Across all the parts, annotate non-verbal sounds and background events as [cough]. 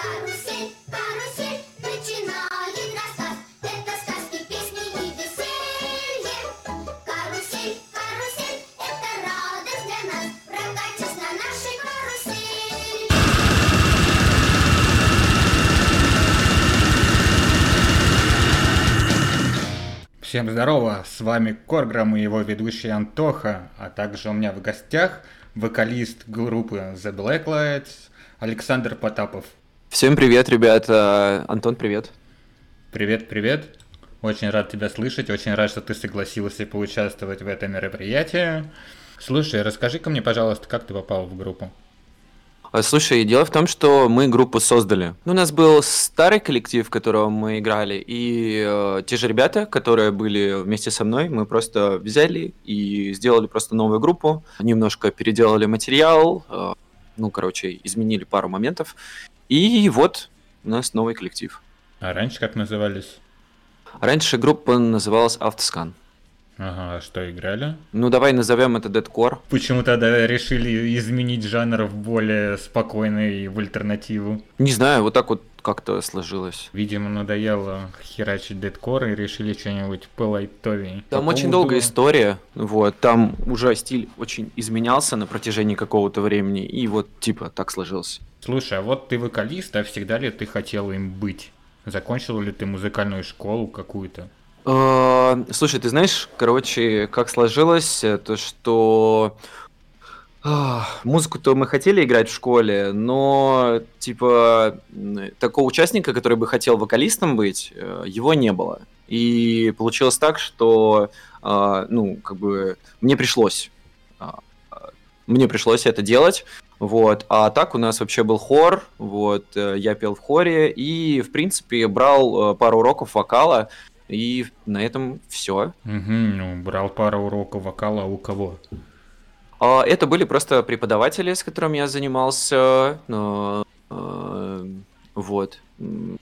Карусель, карусель, начинает рассказ. Это сказки, песни и веселье. Карусель, карусель, это радость для нас. Прокатись на нашей карусели. Всем здорово, с вами Корграм и его ведущий Антоха, а также у меня в гостях вокалист группы The Blacklights Александр Потапов. Всем привет, ребята. Антон, привет. Привет, привет. Очень рад тебя слышать, очень рад, что ты согласился поучаствовать в этом мероприятии. Слушай, расскажи-ка мне, пожалуйста, как ты попал в группу? А, Слушай, дело в том, что мы группу создали. Ну, у нас был старый коллектив, в котором мы играли, и э, те же ребята, которые были вместе со мной, мы просто взяли и сделали просто новую группу, немножко переделали материал, э, ну, короче, изменили пару моментов, и вот у нас новый коллектив. А раньше как назывались? Раньше группа называлась Автоскан. Ага, а что играли? Ну, давай назовем это Deadcore. Почему тогда решили изменить жанр в более спокойный, в альтернативу? Не знаю, вот так вот как-то сложилось. Видимо, надоело херачить дедкор и решили что-нибудь полайтовей. Там По очень поводу- долгая история, вот, там уже стиль очень изменялся на протяжении какого-то времени, и вот, типа, так сложился. Слушай, а вот ты вокалист, а всегда ли ты хотел им быть? Закончил ли ты музыкальную школу какую-то? Э, Слушай, ты знаешь, короче, как сложилось, э, то что а, музыку-то мы хотели играть в школе, но, типа, такого участника, который бы хотел вокалистом быть, э, его не было. И получилось так, что, а, ну, как бы, мне пришлось, а, а, мне пришлось это делать, вот. А так у нас вообще был хор, вот, э, я пел в хоре и, в принципе, брал э, пару уроков вокала, и на этом все. Угу, ну, брал пару уроков вокала а у кого? Это были просто преподаватели, с которыми я занимался. но, э, Вот. М,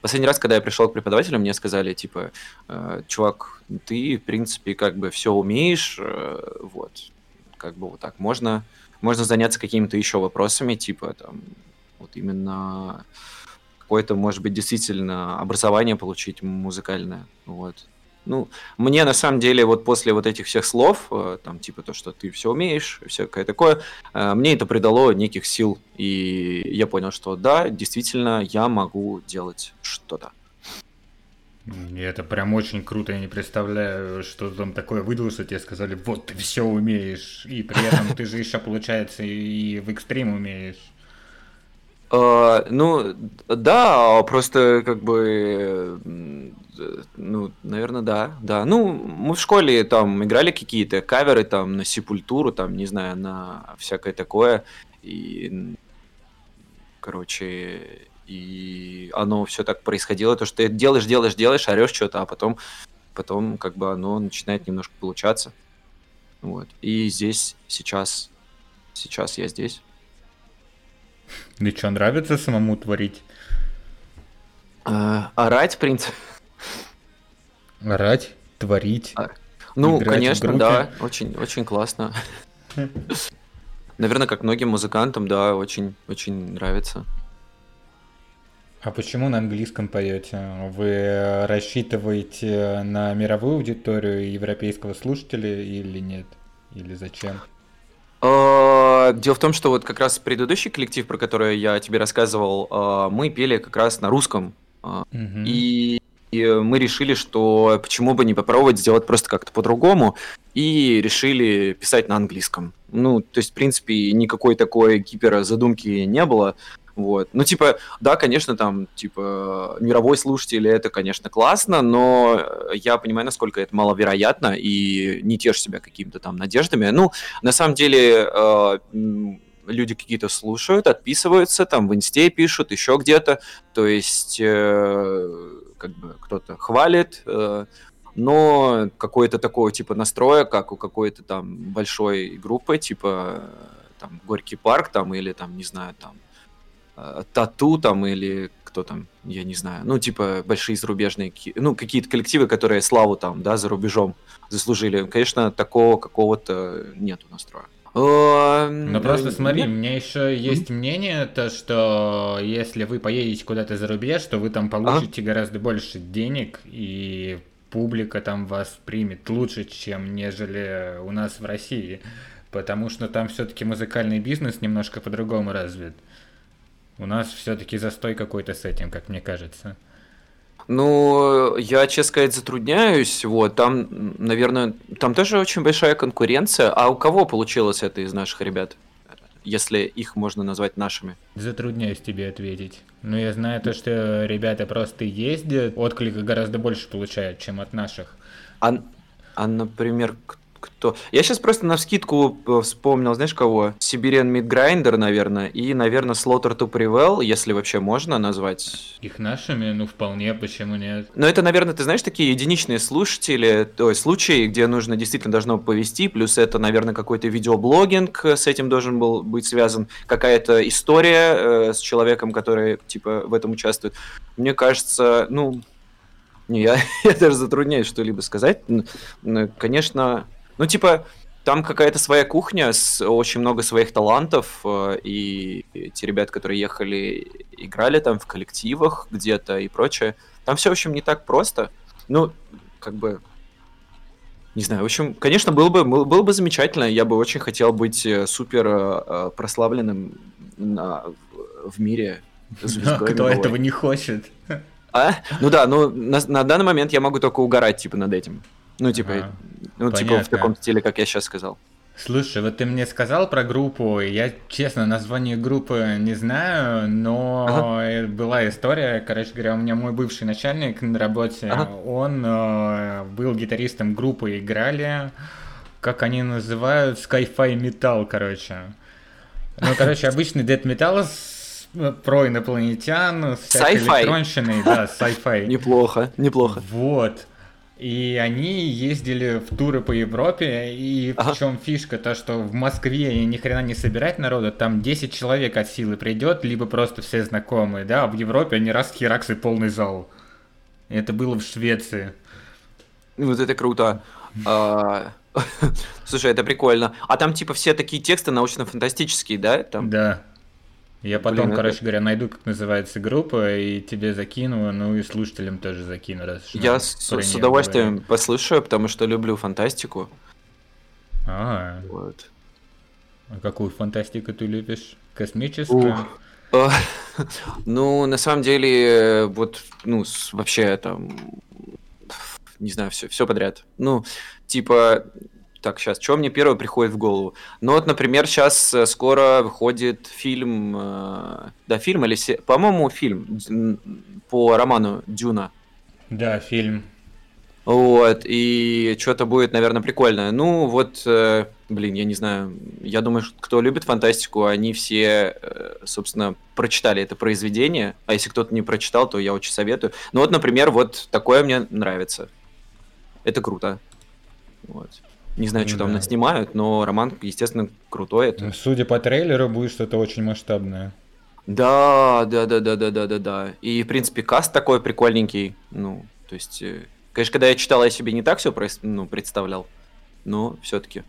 Последний раз, когда я пришел к преподавателю, мне сказали, типа, чувак, ты, в принципе, как бы все умеешь, вот, как бы вот так. Можно, можно заняться какими-то еще вопросами, типа, там, вот именно какое-то, может быть, действительно образование получить музыкальное, вот. Ну, мне на самом деле вот после вот этих всех слов, э, там типа то, что ты все умеешь, всякое такое, э, мне это придало неких сил, и я понял, что да, действительно, я могу делать что-то. И это прям очень круто, я не представляю, что там такое выдало, что тебе сказали, вот ты все умеешь, и при этом ты же еще, получается, и в экстрим умеешь. Э, Ну, да, просто как бы, ну, наверное, да, да. Ну, мы в школе там играли какие-то каверы там на Сепультуру, там, не знаю, на всякое такое, и, короче, и оно все так происходило, то, что ты делаешь, делаешь, делаешь, орешь что-то, а потом, потом как бы оно начинает немножко получаться, вот. И здесь, сейчас, сейчас я здесь. И что, нравится самому творить? Э, Орать, в принципе. Орать, творить? А, Ну, конечно, да, очень, очень классно. [laughs] Наверное, как многим музыкантам, да, очень, очень нравится. А почему на английском поете? Вы рассчитываете на мировую аудиторию европейского слушателя или нет? Или зачем? А, Дело в том, что вот как раз предыдущий коллектив, про который я тебе рассказывал, а, мы пели как раз на русском. А. И и мы решили, что почему бы не попробовать сделать просто как-то по-другому, и решили писать на английском. Ну, то есть, в принципе, никакой такой гипер задумки не было. Вот. Ну, типа, да, конечно, там, типа, мировой слушатель, это, конечно, классно, но я понимаю, насколько это маловероятно, и не тешь себя какими-то там надеждами. Ну, на самом деле, э, люди какие-то слушают, отписываются, там в инсте пишут, еще где-то. То есть, э, как бы кто-то хвалит, э, но какое-то такое типа настроя, как у какой-то там большой группы, типа там Горький парк, там или там, не знаю, там Тату там или кто там, я не знаю, ну типа большие зарубежные, ну какие-то коллективы, которые славу там, да, за рубежом заслужили. Конечно, такого какого-то нету настроя. Э, Ну просто э, смотри, у меня еще есть мнение, то что если вы поедете куда-то за рубеж, то вы там получите гораздо больше денег, и публика там вас примет лучше, чем нежели у нас в России. Потому что там все-таки музыкальный бизнес немножко по-другому развит. У нас все-таки застой какой-то с этим, как мне кажется. Ну, я, честно сказать, затрудняюсь. Вот, там, наверное, там тоже очень большая конкуренция. А у кого получилось это из наших ребят? Если их можно назвать нашими. Затрудняюсь тебе ответить. Но я знаю то, что ребята просто ездят, отклика гораздо больше получают, чем от наших. А, а например, к- кто? Я сейчас просто на вскидку э, вспомнил, знаешь кого? Meat Grinder, наверное, и, наверное, Slaughter to Prevail, если вообще можно назвать. Их нашими, ну вполне, почему нет? Но это, наверное, ты знаешь, такие единичные слушатели, то есть случаи, где нужно действительно должно повести, плюс это, наверное, какой-то видеоблогинг э, с этим должен был быть связан, какая-то история э, с человеком, который, типа, в этом участвует. Мне кажется, ну, не, я, [laughs] я даже затрудняюсь что-либо сказать. Конечно, ну, типа, там какая-то своя кухня, с очень много своих талантов, э, и те ребята, которые ехали, играли там в коллективах где-то и прочее. Там все, в общем, не так просто. Ну, как бы, не знаю, в общем, конечно, было бы, было бы замечательно. Я бы очень хотел быть э, супер э, прославленным на- в мире [laughs] звездой Кто мировой. этого не хочет? А? Ну да, ну на, на данный момент я могу только угорать, типа, над этим. Ну, типа, Ага. ну, типа, в понятно. таком стиле, как я сейчас сказал. Слушай, вот ты мне сказал про группу, я, честно, название группы не знаю, но э, была история, короче говоря, у меня мой бывший начальник на работе, Ага. он э, был гитаристом группы, играли, как они называют, Sci-Fi Metal, короче. Ну, короче, обычный дед металл с- э, про инопланетян, с электронщиной, да, sci-fi. [laughs] Неплохо, неплохо. Вот. И они ездили в туры по Европе, и Ага. в чем фишка, то что в Москве ни хрена не собирать народа, там 10 человек от силы придет, либо просто все знакомые, да, а в Европе они раз херакс и полный зал. Это было в Швеции. Вот это круто. А, [laughs] Слушай, это прикольно. А там, типа, все такие тексты научно-фантастические, да? Там? Да. Я потом, Блин, это- короче говоря, найду, как называется группа, и тебе закину, ну и слушателям тоже закину, раз Я с, с удовольствием говорить. послушаю, потому что люблю фантастику. А, Вот. а какую фантастику ты любишь? Космическую? Ух. А, [laughs] Ну, на самом деле, э, вот, ну, вообще там, не знаю, все, все подряд. Ну, типа, так, сейчас, что мне первое приходит в голову? Ну, вот, например, сейчас скоро выходит фильм, э, да, фильм или, се- по-моему, фильм по роману Дюна. Да, фильм. Вот, и что-то будет, наверное, прикольное. Ну, вот, э, блин, я не знаю, я думаю, что кто любит фантастику, они все, э, собственно, прочитали это произведение, а если кто-то не прочитал, то я очень советую. Ну вот, например, вот такое мне нравится. Это круто. Вот. Не знаю, что там Да. наснимают, но роман, естественно, крутой. Это. Ну, Судя по трейлеру, будет что-то очень масштабное. Да, да, да, да, да, да, да, да. И, в принципе, каст такой прикольненький. Ну, то есть, э, конечно, когда я читал, я себе не так все ну, представлял. Но все-таки.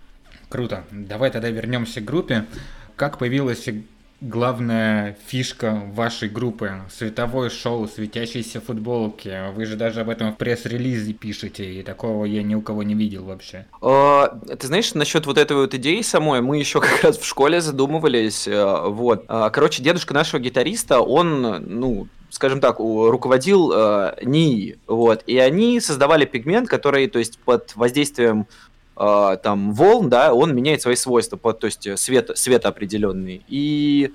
Круто. Давай тогда вернемся к группе. Как появилась главная фишка вашей группы? Световое шоу, светящиеся футболки. Вы же даже об этом в пресс-релизе пишете, и такого я ни у кого не видел вообще. А, Ты знаешь, насчет вот этой вот идеи самой, мы еще как раз в школе задумывались. э, Вот. А, Короче, дедушка нашего гитариста, он, ну, скажем так, руководил э, НИИ, вот, и они создавали пигмент, который, то есть, под воздействием э, там волн, да, он меняет свои свойства, под, то есть, э, свет, свет определенный. И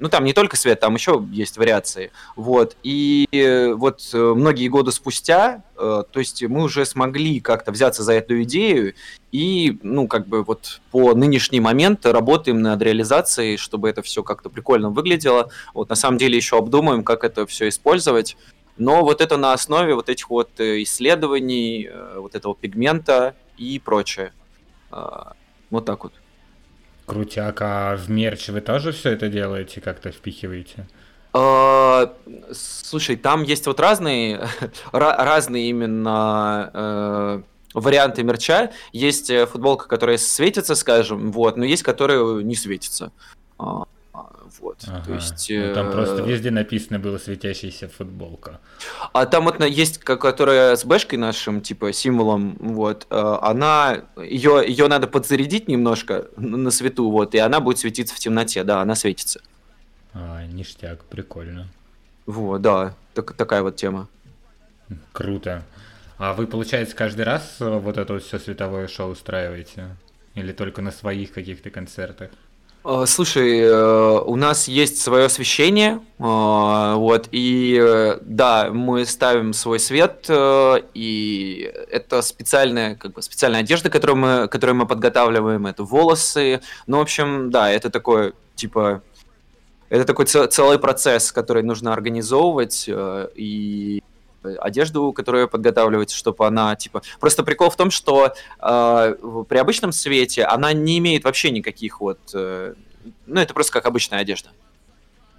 ну, там не только свет, там еще есть вариации. Вот. И э, вот э, многие годы спустя, то есть мы уже смогли как-то взяться за эту идею и, ну, как бы вот по нынешний момент работаем над реализацией, чтобы это все как-то прикольно выглядело. Вот на самом деле еще обдумаем, как это все использовать. Но вот это на основе вот этих вот исследований, вот этого пигмента и прочее. А, Вот так вот. Крутяк, а в мерч вы тоже все это делаете, как-то впихиваете? А, Слушай, там есть вот разные, [laughs] ра- разные именно э, варианты мерча. Есть э, футболка, которая светится, скажем, вот, но есть, которая не светится. Вот, Ага. то есть... Ну, там э, просто везде написано было светящаяся футболка. А там вот есть, которая с бэшкой нашим, типа, символом, вот, э, она, ее, ее надо подзарядить немножко на на свету, вот, и она будет светиться в темноте, да, она светится. А, ништяк, прикольно. Вот, да, так- такая вот тема. Круто. А вы, получается, каждый раз э, вот это вот все световое шоу устраиваете? Или только на своих каких-то концертах? Э, Слушай, э, у нас есть свое освещение, э, вот, и да, мы ставим свой свет, и это специальная, как бы, специальная одежда, которую мы, которую мы подготавливаем, это волосы, ну, в общем, да, это такое, типа, это такой целый процесс, который нужно организовывать, и одежду, которую подготавливать, чтобы она, типа... Просто прикол в том, что э, при обычном свете она не имеет вообще никаких вот... э, ну, это просто как обычная одежда.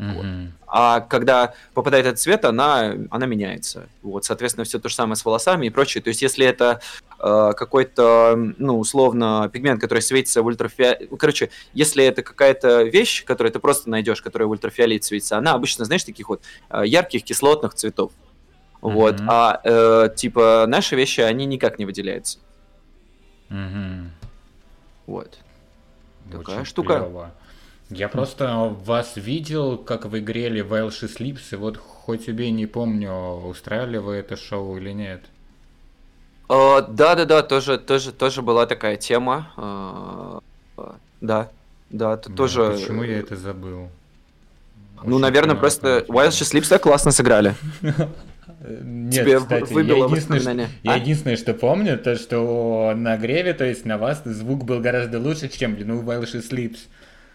Мгм. А когда попадает этот цвет, она, она меняется. Вот, соответственно, все то же самое с волосами и прочее. То есть, если это э, какой-то, ну, условно, пигмент, который светится в ультрафиолете... Короче, если это какая-то вещь, которую ты просто найдешь, которая в ультрафиолете светится, она обычно, знаешь, таких вот э, ярких кислотных цветов. Вот. Мгм. А, э, типа, наши вещи, они никак не выделяются. Мгм. Вот. Такая Очень штука. клёво. Я просто вас видел, как вы играли в Элши Слипс, и вот хоть убей, не помню, устраивали вы это шоу или нет. Э, Да-да-да, тоже, тоже, тоже была такая тема. Э, э, Да, да, Блин, тоже... Почему я это забыл? Ну, Очень наверное, понимаю, просто. Wild Sleeps так классно сыграли. [laughs] Нет, Тебе кстати, выбило я единственное, что, я а? единственное, что помню, то что на греве, то есть на вас, звук был гораздо лучше, чем блин, у Welsh Sleeps.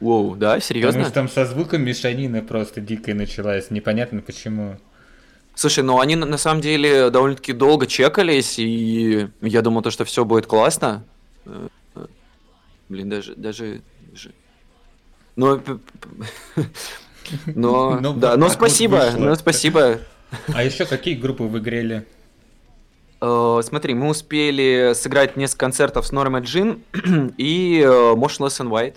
Воу, да, Потому серьезно? что там со звуком мешанина просто дикая началась, непонятно почему. Слушай, ну они на самом деле довольно-таки долго чекались, и я думал, то, что все будет классно. Блин, даже, даже... Но, [laughs] но, Ну, да, ну так вот спасибо, ну спасибо. А еще какие группы вы играли? Э, Смотри, мы успели сыграть несколько концертов с Нормой Джин [clears throat] и э, Motionless and White.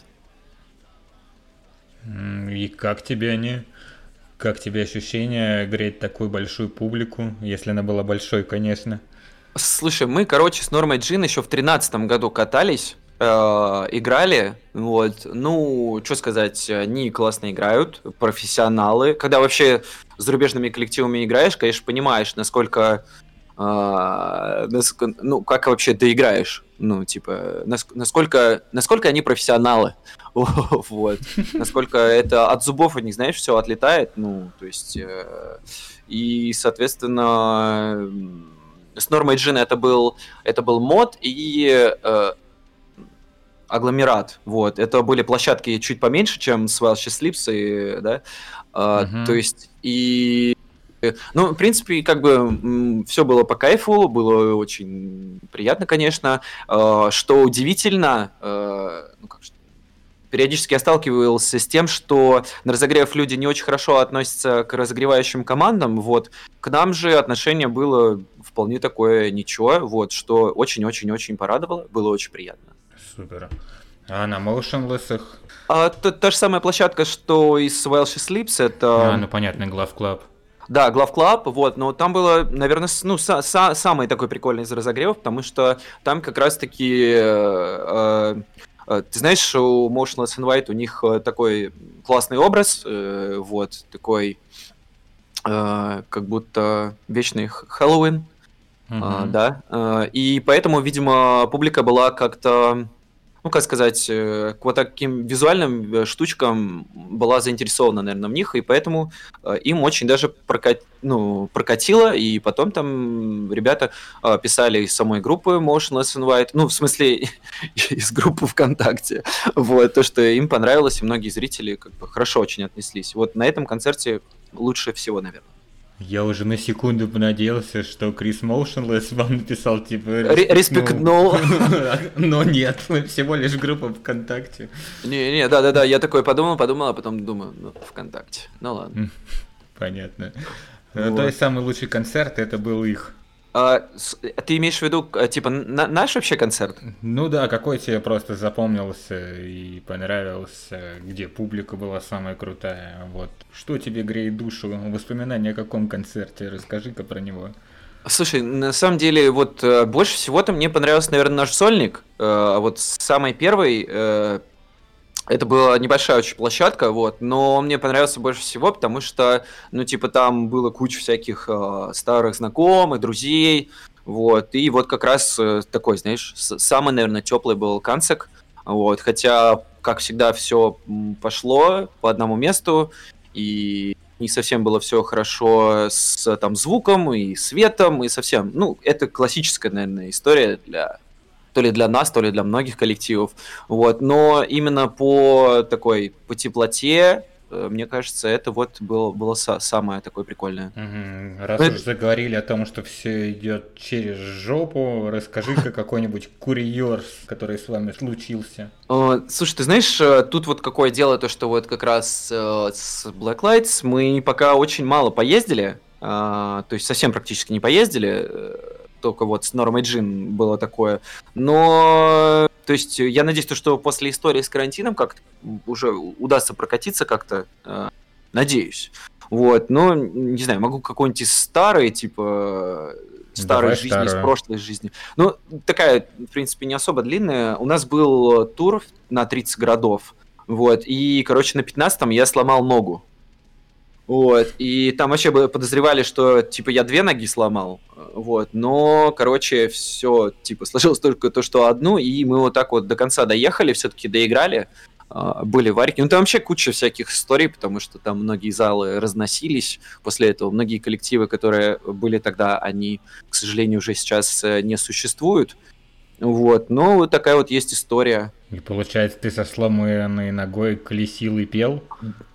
И как тебе они? Как тебе ощущение греть такую большую публику, если она была большой, конечно? Слушай, мы, короче, с Нормой Джин еще в тринадцатом году катались, играли, вот, ну, что сказать, они классно играют, профессионалы. Когда вообще с зарубежными коллективами играешь, конечно, понимаешь, насколько, э, ну, как вообще ты играешь, ну, типа, наск- насколько, насколько они профессионалы, [laughs] вот, насколько это от зубов у них, знаешь, все отлетает, ну, то есть, э, и, соответственно, с Нормой Джин это был, это был мод и э, агломерат, вот, это были площадки чуть поменьше, чем с Welsh Sleeps, и, да, А, то есть, и ну, в принципе, как бы все было по кайфу, было очень приятно, конечно. Э, Что удивительно, э, ну, как же, периодически я сталкивался с тем, что на разогрев люди не очень хорошо относятся к разогревающим командам, вот. К нам же отношение было вполне такое ничего, вот, что очень-очень-очень порадовало, было очень приятно. Супер. А на Motionless? А, та, та же самая площадка, что и с Welsh Sleeps, это... А, ну понятно, Glove Club. Да, Glove Club, вот, но там было, наверное, ну, са- са- самый такой прикольный из разогревов, потому что там как раз-таки, э, э, ты знаешь, у Motionless and White у них э, такой классный образ, э, вот, такой, э, как будто вечный Хэллоуин, а, Мгм. да, и поэтому, видимо, публика была как-то, ну, как сказать, э, к вот таким визуальным э, штучкам была заинтересована, наверное, в них, и поэтому э, им очень даже прокат... ну, прокатило, и потом там ребята писали из самой группы Motionless and White, ну, в смысле, [laughs] из группы ВКонтакте, вот, то, что им понравилось, и многие зрители как бы хорошо очень отнеслись. Вот на этом концерте лучше всего, наверное. Я уже на секунду понадеялся, что Крис Motionless вам написал, типа... Ре- респектнул. [laughs] Но нет, всего лишь группа ВКонтакте. Не-не, да-да-да, я такой подумал, подумал, а потом думаю, ну, ВКонтакте. Ну ладно. [laughs] Понятно. Ну, Вот. То есть самый лучший концерт это был их. А, ты имеешь в виду, типа, на- наш вообще концерт? Ну да, какой тебе просто запомнился и понравился, где публика была самая крутая. Вот. Что тебе греет душу? Воспоминания о каком концерте? Расскажи-ка про него. Слушай, на самом деле, вот э, больше всего-то мне понравился, наверное, наш сольник. Э, А вот самый первый, э, это была небольшая очень площадка, вот, но он мне понравился больше всего, потому что, ну, типа, там было куча всяких э, старых знакомых, друзей, вот, и вот как раз э, такой, знаешь, самый, наверное, теплый был концерт, вот, хотя, как всегда, все пошло по одному месту, и не совсем было все хорошо с там звуком и светом и совсем. Ну, это классическая, наверное, история для то ли для нас, то ли для многих коллективов. Вот, но именно по такой по теплоте, э, мне кажется, это вот было, было са- самое такое прикольное. Раз Это- уж заговорили о том, что все идет через жопу, расскажи-ка [laughs] какой-нибудь курьер, который с вами случился. Э, Слушай, ты знаешь, э, тут вот какое дело, то что вот как раз с Black Lights мы пока очень мало поездили, а, то есть совсем практически не поездили, только вот с Нормой Джин было такое. Но, то есть, я надеюсь, то, что после истории с карантином как уже удастся прокатиться как-то, э, надеюсь. Вот, но, не знаю, могу какой-нибудь из старой, типа, старой Давай жизни, из старую. прошлой жизни. Ну, такая, в принципе, не особо длинная. У нас был тур на 30 городов. Вот, и, короче, на 15-м я сломал ногу. Вот, и там вообще подозревали, что, типа, я две ноги сломал, вот, но, короче, все, типа, сложилось только то, что одну, и мы вот так вот до конца доехали, все-таки доиграли, а, были варики. Ну, там вообще куча всяких историй, потому что там многие залы разносились после этого. Многие коллективы, которые были тогда, они, к сожалению, уже сейчас э, не существуют. Вот, но вот такая вот есть история. И получается, ты со сломанной ногой колесил и пел?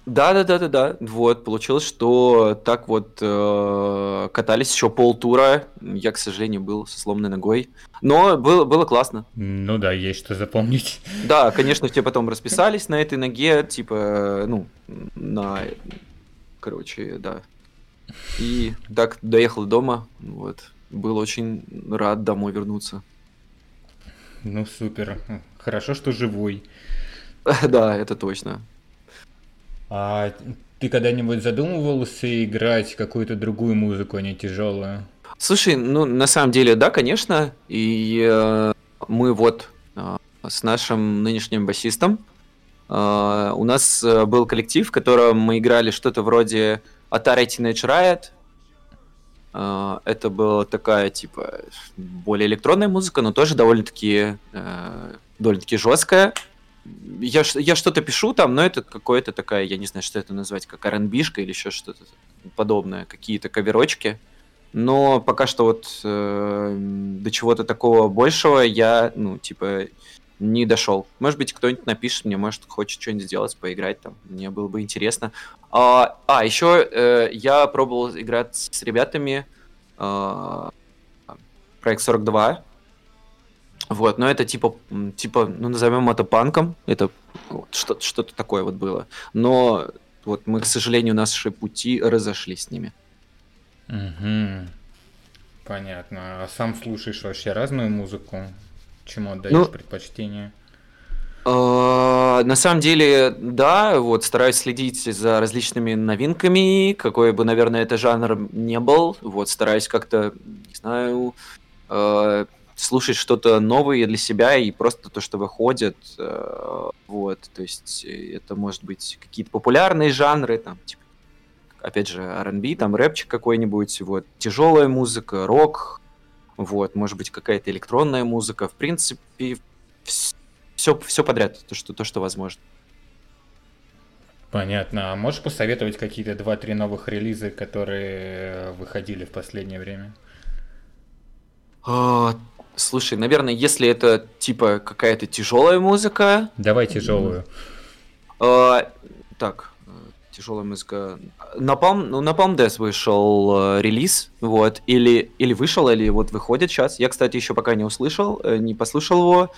Да, да, да, да, да. Вот, получилось, что так вот э, катались еще полтура. Я, к сожалению, был со сломанной ногой. Но было, было классно. Ну да, есть что запомнить. Да, конечно, все потом расписались на этой ноге, типа, ну, на, короче, да. И так доехал до дома, вот. Был очень рад домой вернуться. Ну супер. Хорошо, что живой. [laughs] Да, это точно. А ты когда-нибудь задумывался играть какую-то другую музыку, а не тяжелую? Слушай, ну, на самом деле, да, конечно. И э, мы вот э, с нашим нынешним басистом, э, у нас э, был коллектив, в котором мы играли что-то вроде Atari Teenage Riot. Э, это была такая, типа, более электронная музыка, но тоже довольно-таки э, довольно-таки жесткая. Я, я что-то пишу там, но это какое-то такая, я не знаю, что это назвать, как rb или еще что-то подобное, какие-то каверочки. Но пока что вот э, до чего-то такого большего я, ну, типа, не дошел. Может быть, кто-нибудь напишет мне, может, хочет что-нибудь сделать, поиграть там. Мне было бы интересно. А, а еще э, я пробовал играть с ребятами э, проект 42. Вот, но это типа, типа, ну, назовем это панком. Это вот что- что-то такое вот было. Но вот мы, к сожалению, наши пути разошлись с ними. Угу. Понятно. А сам слушаешь вообще разную музыку? Чему отдаешь Ну, предпочтение? А, На самом деле, да, вот стараюсь следить за различными новинками, какой бы, наверное, это жанр не был. Вот стараюсь как-то, не знаю, э, слушать что-то новое для себя и просто то, что выходит. э, Вот, то есть это может быть какие-то популярные жанры, там, типа, опять же, R&B, там рэпчик какой-нибудь, вот, тяжелая музыка, рок, вот, может быть, какая-то электронная музыка. В принципе, все, все подряд, то что, то, что возможно. Понятно. А можешь посоветовать какие-то 2-3 новых релиза, которые выходили в последнее время? А, слушай, наверное, если это типа какая-то тяжелая музыка, Давай тяжелую. а, так, тяжелая музыка. Напалм, ну, Napalm Death вышел э, релиз, вот, или, или вышел, или вот выходит сейчас. Я, кстати, еще пока не услышал, э, не послушал его.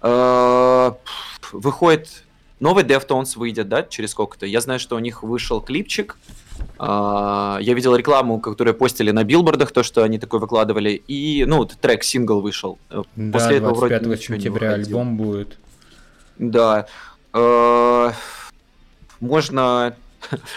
Пф, выходит новый Deftones выйдет, да, через сколько-то. Я знаю, что у них вышел клипчик, А, Я видел рекламу, которую постили на билбордах, то, что они такой выкладывали. И, ну, вот трек, сингл вышел. Э, Да, После этого вроде 25 ничего не сентября альбом будет. Да. Э, Можно...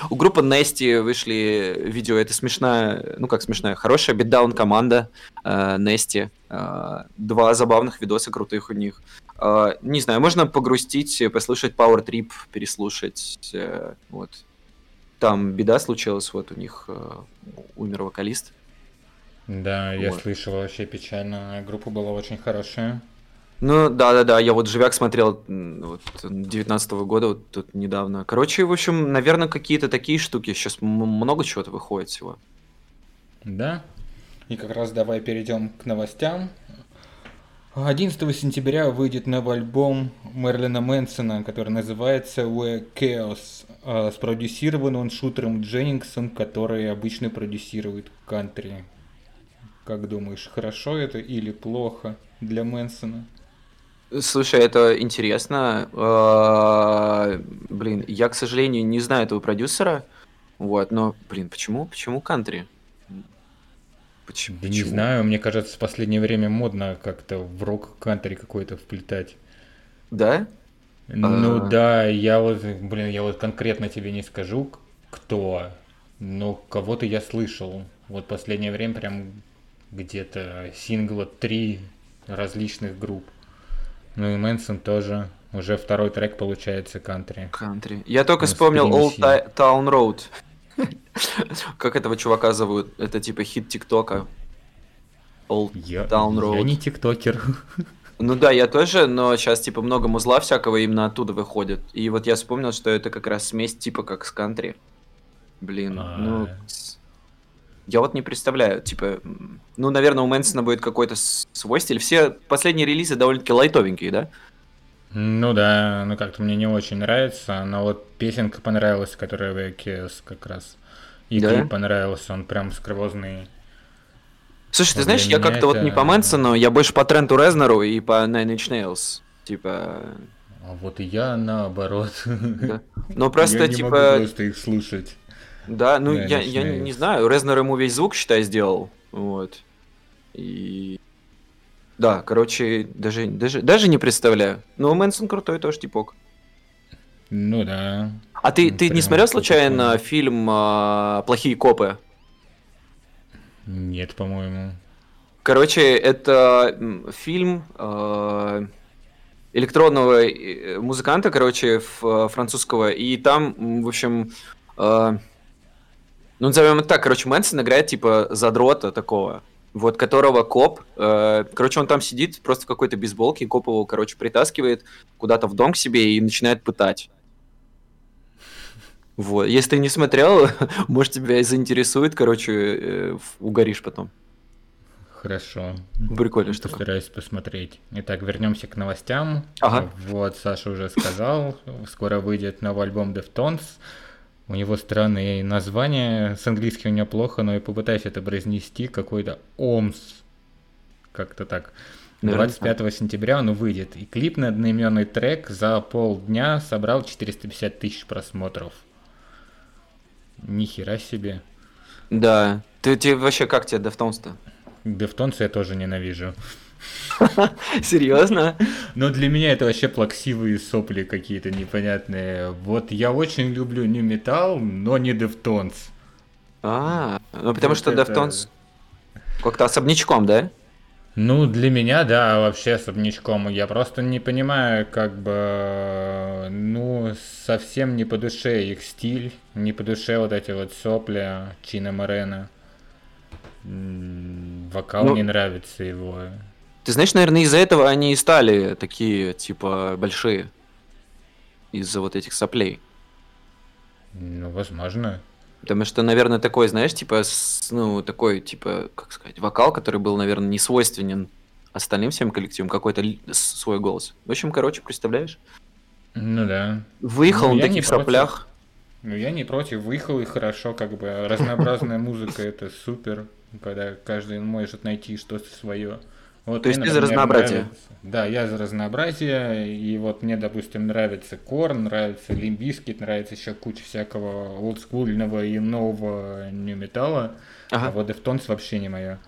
У группы Nasty вышли видео, это смешная, ну как смешная, хорошая битдаун команда э, Nasty. Э, Два забавных видоса крутых у них. Э, Не знаю, можно погрустить, послушать Power Trip, переслушать. э, Вот. Там беда случилась, вот у них э, умер вокалист. Да, я Вот. слышал, вообще печально. Группа была очень хорошая. Ну, да-да-да, я вот «Живяк» смотрел вот, 19 года, вот тут недавно. Короче, в общем, наверное, какие-то такие штуки. Сейчас много чего-то выходит всего. Да. И как раз давай перейдем к новостям. 11 сентября выйдет новый альбом Мерлина Мэнсона, который называется Where Chaos. А, Спродюсирован он шутером Дженнингсом, который обычно продюсирует кантри. Как думаешь, хорошо это или плохо для Мэнсона? Слушай, это интересно. А, Блин, я, к сожалению, не знаю этого продюсера. Вот, но, блин, почему? Почему кантри? Почему? Да не знаю, мне кажется, в последнее время модно как-то в рок-кантри какой-то вплетать. Да? Ну А. да, я вот, блин, я вот конкретно тебе не скажу, кто, но кого-то я слышал. Вот последнее время прям где-то сингла три различных групп. Ну и Мэнсон тоже. Уже второй трек получается кантри. Кантри. Я только Ну, вспомнил Old Town Road. [laughs] Как этого чувака зовут? Это типа хит ТикТока. Old Я, Town я Road. не тиктокер. [laughs] Ну да, я тоже, но сейчас типа много музла всякого именно оттуда выходит. И вот я вспомнил, что это как раз смесь типа как с кантри. Блин, А. ну... Я вот не представляю, типа... Ну, наверное, у Мэнсона будет какой-то свой стиль. Все последние релизы довольно-таки лайтовенькие, да? Ну да, ну как-то мне не очень нравится, но вот песенка понравилась, которая в EKS как раз. И Да? клип понравился, он прям скровозный. Слушай, ты знаешь, я как-то вот не это- по Мэнсону, я больше по Тренту Резнеру и по Nine Inch Nails. Типа... А вот и я наоборот. да. [laughs] Но просто, я не типа... могу просто их слушать. Да, ну Nine я, я не, знаю, Резнер ему весь звук, считай, сделал. Вот. И... Да, короче, даже, даже, даже не представляю. Но Мэнсон крутой тоже типок. Ну да. А ты, Ну, ты не смотрел что-то случайно такое. фильм а, «Плохие копы»? Нет, по-моему. Короче, это фильм э, электронного э, музыканта, короче, французского, и там, в общем, э, ну, назовем это так, короче, Мэнсон играет, типа, задрота такого, вот, которого коп, э, короче, он там сидит просто в какой-то бейсболке, и коп его, короче, притаскивает куда-то в дом к себе и начинает пытать. Вот, если ты не смотрел, [laughs] может, тебя и заинтересует, короче, э, угоришь потом. Хорошо. Прикольная штука. Постараюсь посмотреть. Итак, вернемся к новостям. Ага. Вот, Саша уже сказал, скоро выйдет новый альбом Deftones. У него странные названия, с английским у него плохо, но я попытаюсь это произнести, какой-то Ohms. Как-то так. Наверное, 25 сентября он выйдет. И клип на одноименный трек за полдня собрал 450 тысяч просмотров. Ни хера себе. Да. Ты, ты вообще как тебе Deftones-то? Deftones я тоже ненавижу. [laughs] Серьезно? Но для меня это вообще плаксивые сопли какие-то непонятные. Вот я очень люблю New Metal, но не Deftones. А, ну потому Вот что это- Deftones как-то особнячком, да? Ну, для меня, да, вообще особнячком. Я просто не понимаю, как бы, ну, совсем не по душе их стиль, не по душе вот эти вот сопли Чина Морена. Вокал Ну, не нравится его. Ты знаешь, наверное, из-за этого они и стали такие, типа, большие. Из-за вот этих соплей. Ну, возможно. Потому что, наверное, такой, знаешь, типа, с- ну, такой, типа, как сказать, вокал, который был, наверное, не свойственен остальным всем коллективам, какой-то свой голос. В общем, короче, представляешь? Ну да. Выехал Ну, на таких соплях. Ну, я не против, выехал и хорошо, как бы разнообразная [laughs] музыка это супер, когда каждый может найти что-то свое. Вот То есть ты за разнообразие? нравится- Да, я за разнообразие, и вот мне, допустим, нравится Korn, нравится Limp Bizkit, нравится еще куча всякого олдскульного и нового нью-металла, Ага. а вот Deftones вообще не мое.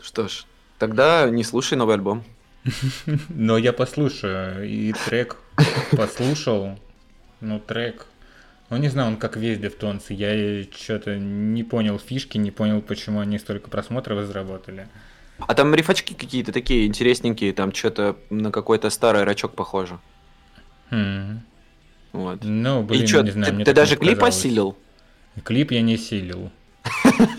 Что ж, тогда не слушай новый альбом. [laughs] Но я послушаю, и трек [laughs] послушал, ну трек, ну не знаю, он как весь Deftones, я что-то не понял фишки, не понял, почему они столько просмотров заработали. А там рифачки какие-то такие интересненькие, там что-то на какой-то старый рачок похоже. Хм. Вот. Ну, блин, И что, не знаю, ты, ты даже клип показалось. осилил? Клип я не силил, [laughs]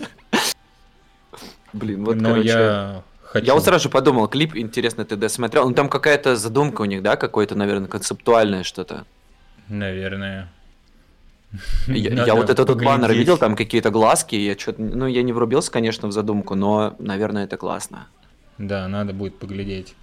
Блин, вот, но короче... я хочу. Я вот сразу же подумал, клип, интересно, ты досмотрел. Ну, там какая-то задумка у них, да, какое-то, наверное, концептуальное что-то. Наверное. Я, Надо [laughs] я вот этот вот баннер поглядеть. видел, там какие-то глазки, я что-то, ну, я не врубился, конечно, в задумку, но, наверное, это классно. Да, надо будет поглядеть.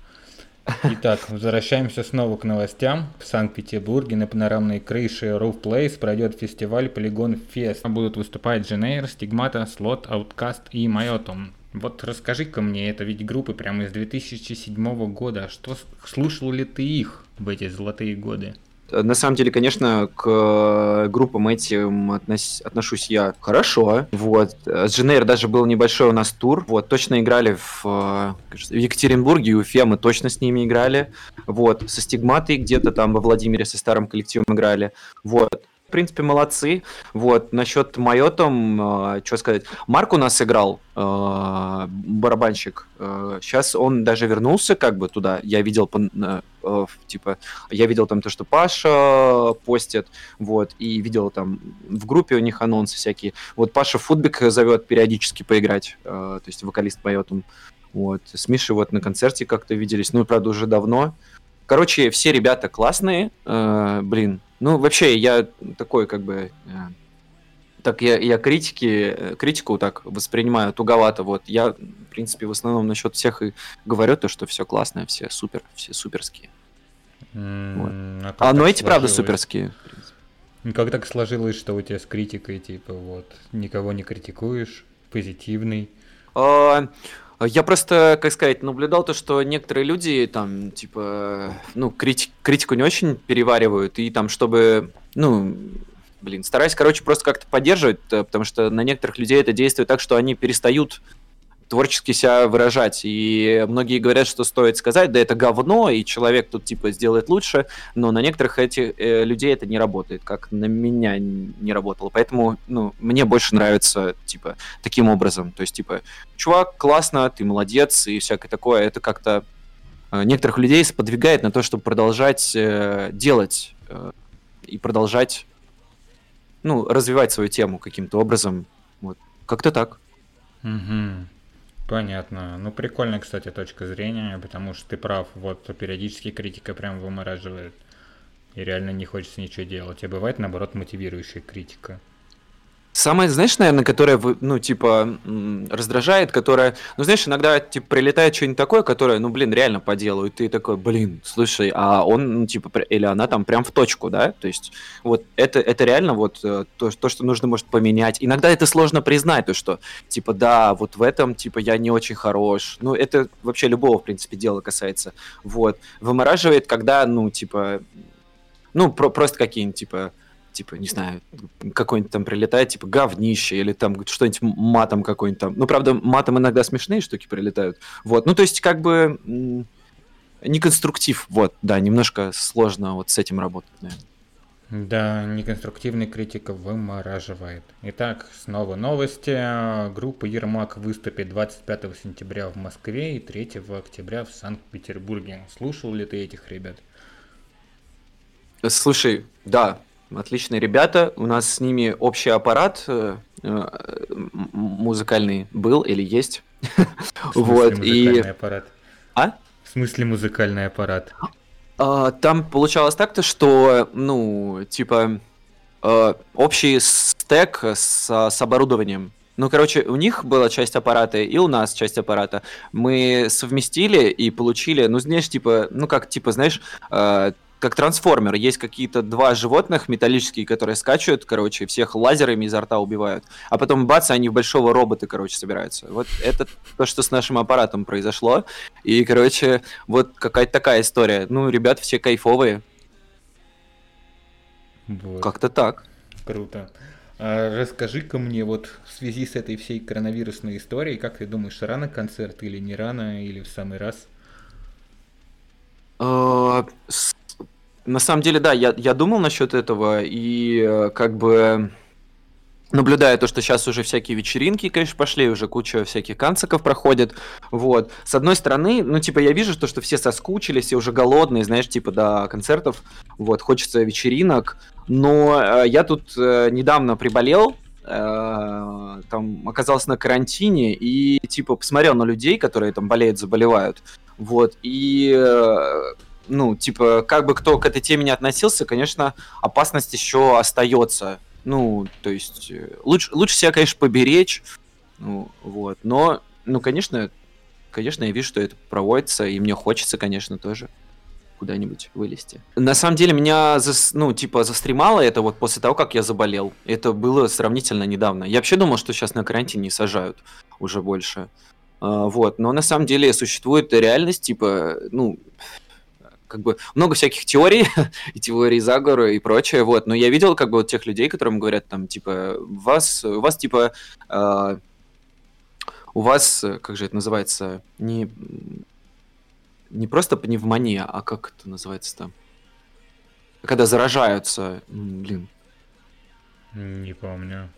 Итак, возвращаемся снова к новостям. В Санкт-Петербурге на панорамной крыше Roof Place пройдет фестиваль Polygon Fest. Там будут выступать Дженейр, Стигмата, Слот, Ауткаст и Майотом. Вот расскажи-ка мне, это ведь группы прямо из 2007 года. Что слушал ли ты их в эти золотые годы? Э, На самом деле, конечно, к э, группам этим относ- отношусь я хорошо. Вот. Э, С Дженейр даже был небольшой у нас тур. Вот. Точно играли в, в Екатеринбурге и Уфе, мы точно с ними играли. Вот. Со Стигматой где-то там во Владимире со старым коллективом играли. Вот. В принципе, молодцы. Вот. Насчет Майотом, что сказать. Марк у нас играл, э, барабанщик. Сейчас он даже вернулся как бы туда. Я видел, э, в- типа, я видел там то, что Паша постит, вот, и видел там в группе у них анонсы всякие. Вот Паша Футбик зовет периодически поиграть, э, то есть вокалист он. Вот, с Мишей вот на концерте как-то виделись, ну, правда, уже давно. Короче, все ребята классные, э, блин. Ну, вообще, я такой, как бы, э, так я, я критики, э, критику так воспринимаю туговато, вот. Я, в принципе, в основном насчет всех и говорю то, что все классное, все супер, все суперские. М, как А, ну так эти, правда, суперские. Ну, Как так сложилось, что у тебя с критикой, типа, вот, никого не критикуешь, позитивный? А, Я просто, как сказать, наблюдал то, что некоторые люди там, типа, ну, крити- критику не очень переваривают, и там, чтобы, ну, блин, стараюсь, короче, просто как-то поддерживать, э, потому что на некоторых людей это действует так, что они перестают творчески себя выражать. И многие говорят, что стоит сказать, да это говно, и человек тут типа сделает лучше, но на некоторых этих э, людей это не работает, как на меня не работало. Поэтому, ну, мне больше нравится, типа, таким образом. То есть, типа, чувак, классно, ты молодец, и всякое такое. Это как-то э, некоторых людей сподвигает на то, чтобы продолжать э, делать э, и продолжать, ну, развивать свою тему каким-то образом. Вот. Как-то так. Угу. Понятно. Ну, прикольная, кстати, точка зрения, потому что ты прав, вот периодически критика прям вымораживает. И реально не хочется ничего делать. А бывает, наоборот, мотивирующая критика. Самое, знаешь, наверное, которое, ну, типа, раздражает, которое, ну, знаешь, иногда, типа, прилетает что-нибудь такое, которое, ну, блин, реально по делу, и ты такой, блин, слушай, а он, ну, типа, или она там прям в точку, да, то есть, вот, это, это реально вот э, то, то, что нужно, может, поменять. Иногда это сложно признать, то, что, типа, да, вот в этом, типа, я не очень хорош, ну, это вообще любого, в принципе, дела касается, вот, вымораживает, когда, ну, типа, ну, про- просто какие-нибудь, типа, типа, не знаю, какой-нибудь там прилетает, типа, говнище, или там что-нибудь матом какой-нибудь там. Ну, правда, матом иногда смешные штуки прилетают. Вот, ну, то есть, как бы, не конструктив, вот, да, немножко сложно вот с этим работать, наверное. Да, неконструктивная критика вымораживает. Итак, снова новости. Группа Ермак выступит 25 сентября в Москве и 3 октября в Санкт-Петербурге. Слушал ли ты этих ребят? Слушай, да, отличные ребята, у нас с ними общий аппарат э, э, музыкальный был или есть. Вот, и... аппарат? А? В смысле музыкальный аппарат? А, Там получалось так-то, что, ну, типа, э, общий стек с, с оборудованием. Ну, короче, у них была часть аппарата, и у нас часть аппарата. Мы совместили и получили, ну, знаешь, типа, ну, как, типа, знаешь, э, как трансформер. Есть какие-то два животных металлические, которые скачут, короче, всех лазерами изо рта убивают. А потом бац, они в большого робота, короче, собираются. Вот это то, что с нашим аппаратом произошло. И, короче, вот какая-то такая история. Ну, ребят все кайфовые. Вот. Как-то так. Круто. А расскажи-ка мне вот в связи с этой всей коронавирусной историей, как ты думаешь, рано концерт или не рано, или в самый раз? На самом деле, да, я, я думал насчет этого, и э, как бы наблюдая то, что сейчас уже всякие вечеринки, конечно, пошли, уже куча всяких канциков проходит, вот. С одной стороны, ну, типа, я вижу то, что все соскучились, все уже голодные, знаешь, типа, до концертов, вот, хочется вечеринок, но э, я тут э, недавно приболел, э, там оказался на карантине и, типа, посмотрел на людей, которые там болеют, заболевают, вот, и, э, ну, типа, как бы кто к этой теме не относился, конечно, опасность еще остается. Ну, то есть, э, лучше, лучше себя, конечно, поберечь, ну, вот, но, ну, конечно, конечно, я вижу, что это проводится, и мне хочется, конечно, тоже куда-нибудь вылезти. На самом деле, меня, зас- ну, типа, застремало это вот после того, как я заболел. Это было сравнительно недавно. Я вообще думал, что сейчас на карантине сажают уже больше. А, Вот, но на самом деле существует реальность, типа, ну, как бы много всяких теорий, [laughs] и теорий заговора и прочее, вот, но я видел как бы вот тех людей, которым говорят там, типа, вас, у вас, типа, а, у вас, э, как же это называется, не, не просто пневмония, а как это называется-то? Когда заражаются, блин, Не помню.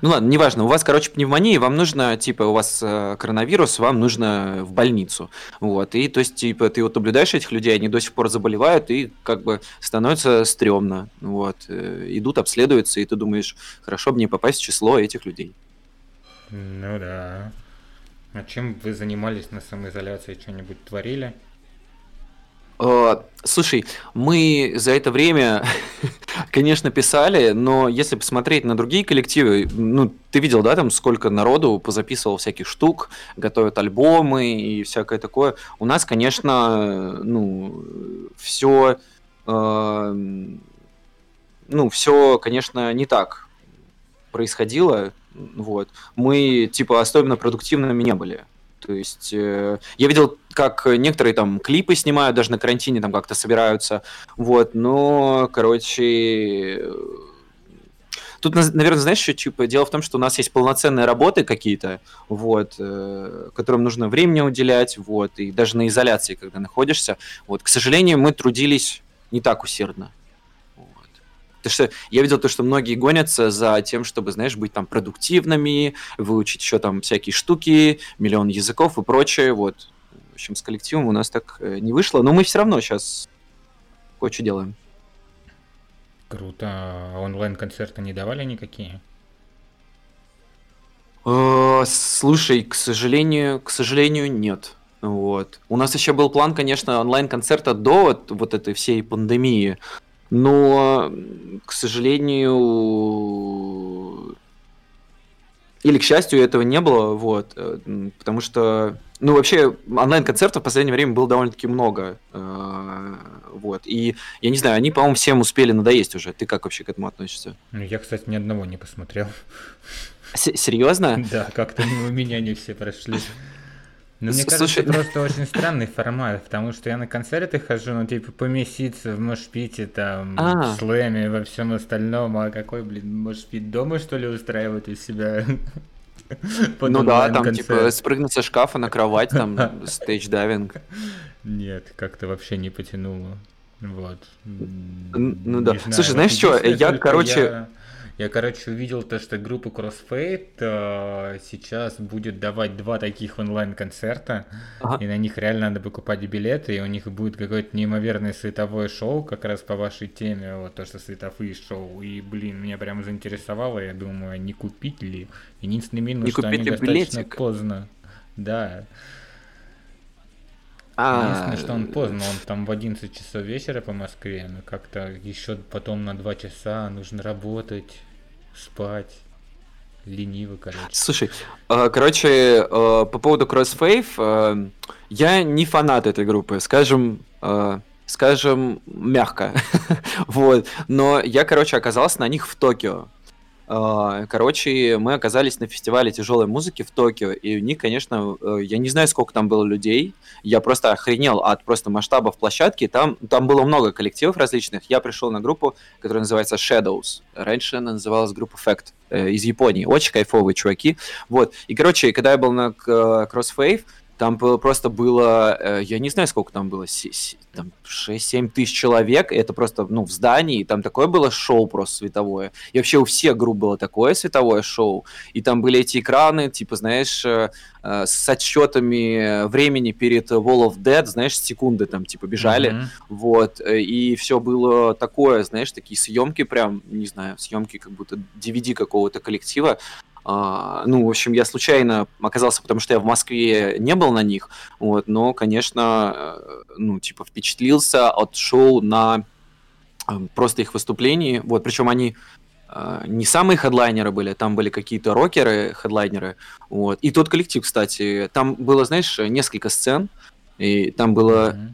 Ну ладно, неважно. У вас, короче, пневмония, вам нужно, типа, у вас э, коронавирус, вам нужно в больницу. Вот. И то есть, типа, ты вот наблюдаешь этих людей, они до сих пор заболевают, и как бы становится стрёмно. Вот. Э, Идут, обследуются, и ты думаешь, хорошо бы не попасть в число этих людей. Ну да. А чем вы занимались на самоизоляции? Что-нибудь творили? Э, Слушай, мы за это время, [laughs] конечно, писали, но если посмотреть на другие коллективы, ну, ты видел, да, там сколько народу позаписывал всяких штук, готовят альбомы и всякое такое. У нас, конечно, ну, все, ну, все, конечно, не так происходило, вот. Мы, типа, особенно продуктивными не были. То есть э, я видел, как некоторые там клипы снимают, даже на карантине там как-то собираются, вот, но, короче, тут, наверное, знаешь, что типа дело в том, что у нас есть полноценные работы какие-то, вот, э, которым нужно времени уделять, вот, и даже на изоляции, когда находишься, вот, к сожалению, мы трудились не так усердно. Потому что я видел то, что многие гонятся за тем, чтобы, знаешь, быть там продуктивными, выучить еще там всякие штуки, миллион языков и прочее. Вот. В общем, с коллективом у нас так э, не вышло, но мы все равно сейчас кое-что делаем. Круто. А онлайн-концерты не давали никакие? Э, Слушай, к сожалению, к сожалению, нет. Вот. У нас еще был план, конечно, онлайн-концерта до вот этой всей пандемии, но, к сожалению, или к счастью, этого не было, вот, э, потому что, ну, вообще, онлайн-концертов в последнее время было довольно-таки много, э, вот, и, я не знаю, они, по-моему, всем успели надоесть уже. Ты как вообще к этому относишься? Ну, я, кстати, ни одного не посмотрел. С- Серьезно? Да, как-то мимо меня не все прошли. Но мне С- кажется, слушай, это просто очень странный формат, потому что я на концерты хожу, ну, типа, помеситься в mosh pit е, там, А. в слэме, во всем остальном, а какой, блин, mosh pit дома, что ли, устраивать из себя? [laughs] Ну да, там типа спрыгнуть со шкафа на кровать, там [laughs] stage diving. Нет, как-то вообще не потянуло. Вот. Ну да. Слушай, знаешь единственное, я, короче- Я, короче, увидел то, что группа Crossfade э, сейчас будет давать два таких онлайн-концерта, Ага. и на них реально надо покупать билеты, и у них будет какое-то неимоверное световое шоу, как раз по вашей теме, вот то, что световые шоу. И, блин, меня прям заинтересовало, я думаю, а не купить ли? Единственный минус, Не что они достаточно билетик? поздно. Да, А, Единственное, что он поздно, он там в 11 часов вечера по Москве, но как-то еще потом на 2 часа нужно работать, спать, лениво, короче. Слушай, э, короче, э, по поводу Crossfave, э, я не фанат этой группы, скажем, скажем, мягко. [laughs] вот. Но я, короче, оказался на них в Токио. А, короче, мы оказались на фестивале тяжелой музыки в Токио, и у них, конечно, э, я не знаю, сколько там было людей, я просто охренел от просто масштабов площадки, там, там было много коллективов различных, я пришел на группу, которая называется Shadows, раньше она называлась группа Fact, э, из Японии, очень кайфовые чуваки, вот, и, короче, когда я был на э, Crossfave, там просто было, э, я не знаю, сколько там было, там 6-7 тысяч человек, это просто, ну, в здании, там такое было шоу просто световое. И вообще у всех групп было такое световое шоу. И там были эти экраны, типа, знаешь, э, э, с отсчетами времени перед Wall of Dead, знаешь, секунды там, типа, бежали. Mm-hmm. Вот. И все было такое, знаешь, такие съемки прям, не знаю, съемки как будто DVD какого-то коллектива. А, ну, в общем, я случайно оказался, потому что я в Москве не был на них, вот, но, конечно, э, ну, типа, впечатлился от шоу на э, просто их выступлений, вот, причем они э, не самые хедлайнеры были, там были какие-то рокеры, хедлайнеры, вот, и тот коллектив, кстати, там было, знаешь, несколько сцен, и там было mm-hmm.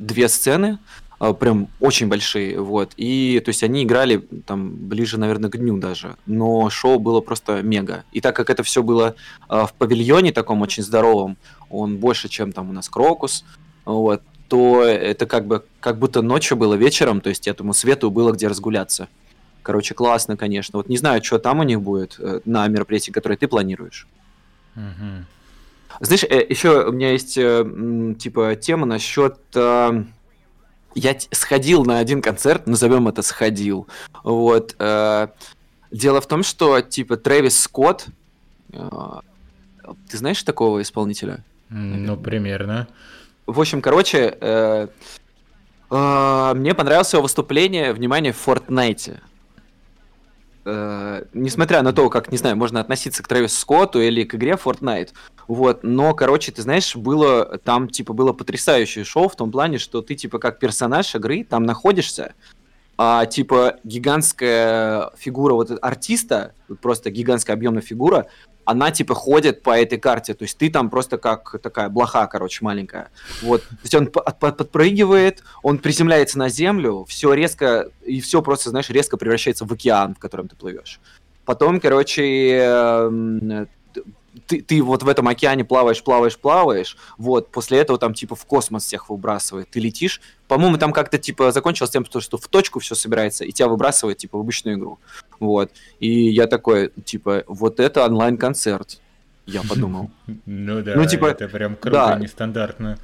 две сцены, прям очень большие, вот, и, то есть, они играли там ближе, наверное, к дню даже, но шоу было просто мега, и так как это все было э, в павильоне таком очень здоровом, он больше, чем там у нас Крокус, вот, то это как бы, как будто ночью было вечером, то есть, этому свету было где разгуляться. Короче, классно, конечно. Вот не знаю, что там у них будет э, на мероприятии, которое ты планируешь. Угу. Знаешь, э, еще у меня есть э, типа тема насчет я сходил на один концерт, назовем это сходил. Вот. Э, дело в том, что типа Трэвис Скотт, э, ты знаешь такого исполнителя? Ну, примерно. В общем, короче, э, э, мне понравилось его выступление, внимание, в Fortnite. Э, несмотря на то, как, не знаю, можно относиться к Трэвису Скотту или к игре Fortnite, вот, но, короче, ты знаешь, было, там, типа, было потрясающее шоу в том плане, что ты, типа, как персонаж игры там находишься, а, типа, гигантская фигура вот артиста, просто гигантская объемная фигура, она, типа, ходит по этой карте, то есть ты там просто как такая блоха, короче, маленькая, вот, то есть он подпрыгивает, он приземляется на землю, все резко, и все просто, знаешь, резко превращается в океан, в котором ты плывешь. Потом, короче, эм, ты, ты вот в этом океане плаваешь, плаваешь, плаваешь, вот, после этого там типа в космос всех выбрасывает, ты летишь, по-моему, там как-то типа закончилось тем, что в точку все собирается, и тебя выбрасывает типа в обычную игру, вот, и я такой, типа, вот это онлайн-концерт, я подумал. [laughs] Ну да, ну, типа, это прям круто, нестандартно.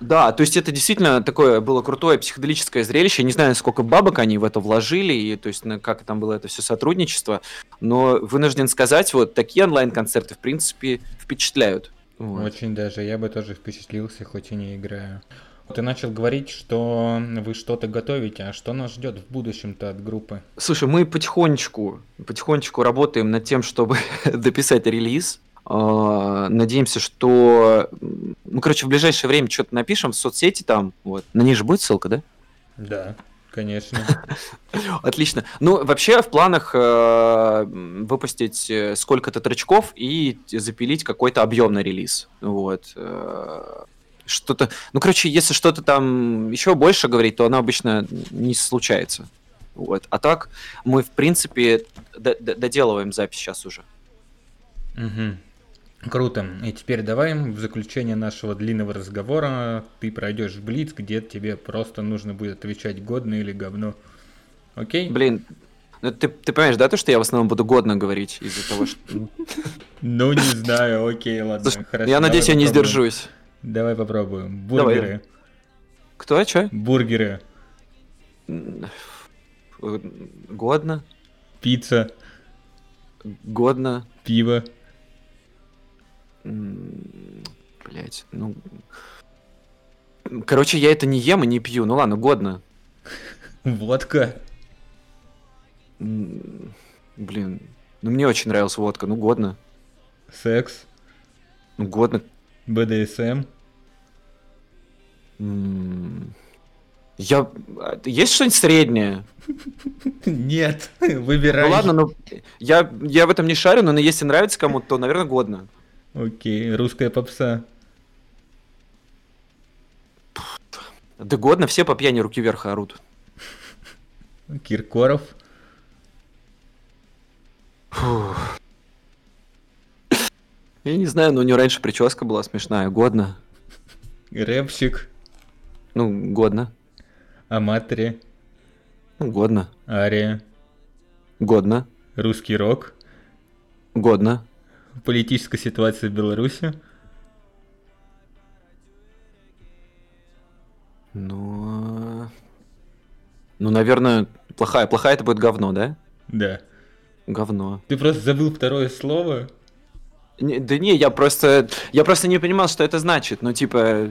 Да, то есть это действительно такое было крутое психоделическое зрелище. Не знаю, сколько бабок они в это вложили, и то есть как там было это все сотрудничество, но вынужден сказать, вот такие онлайн-концерты, в принципе, впечатляют. Вот. Очень даже, я бы тоже впечатлился, хоть и не играю. Ты начал говорить, что вы что-то готовите, а что нас ждет в будущем-то от группы? Слушай, мы потихонечку, потихонечку работаем над тем, чтобы [laughs] дописать релиз. А, надеемся, что... Ну, короче, в ближайшее время что-то напишем в соцсети там. Вот. На них же будет ссылка, да? Да, конечно. [laughs] Отлично. Ну, вообще в планах э, выпустить э, сколько-то тречков и запилить какой-то объемный релиз. Вот. Э, что-то... Ну, короче, если что-то там еще больше говорить, то оно обычно не случается. Вот. А так мы, в принципе, доделываем запись сейчас уже. Угу. Круто. И теперь давай в заключение нашего длинного разговора ты пройдешь в Блиц, где тебе просто нужно будет отвечать годно или говно. Окей? Блин, ну ты, ты понимаешь, да, то, что я в основном буду годно говорить из-за того, что... Ну, не знаю, окей, ладно. Хорошо, я надеюсь, я не сдержусь. Давай попробуем. Бургеры. Кто, что? Бургеры. Годно. Пицца. Годно. Пиво. Блять, ну... Короче, я это не ем и не пью. Ну ладно, годно. Водка. Блин, ну мне очень нравилась водка, ну годно. Секс. Ну годно. БДСМ. Я... Есть что-нибудь среднее? [laughs] Нет, [laughs] выбирай. Ну ладно, ну я, я в этом не шарю, но если нравится кому-то, то, наверное, годно. Окей, русская попса. Да годно, все по пьяни руки вверх орут. [laughs] Киркоров. Фух. Я не знаю, но у него раньше прическа была смешная. Годно. Рэпчик. Ну, годно. Аматори. Ну, годно. Ария. Годно. Русский рок. Годно. Политическая ситуация в Беларуси. Ну... Ну, наверное, плохая. Плохая это будет говно, да? Да. Говно. Ты просто забыл второе слово. Не- да не, я просто... Я просто не понимал, что это значит. Ну, типа...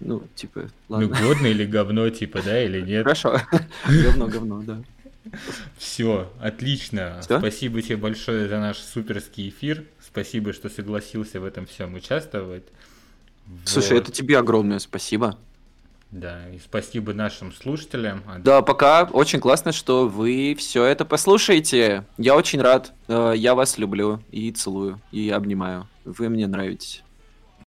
Ну, типа, Ну, ладно. годно или говно, типа, да, или нет. Хорошо. [laughs] Говно, говно, да. Все, отлично. Всё? Спасибо тебе большое за наш суперский эфир. Спасибо, что согласился в этом всем участвовать. Слушай, Вот. это тебе огромное спасибо. Да, и спасибо нашим слушателям. А Да, пока. Очень классно, что вы все это послушаете. Я очень рад. Э, Я вас люблю и целую, и обнимаю. Вы мне нравитесь.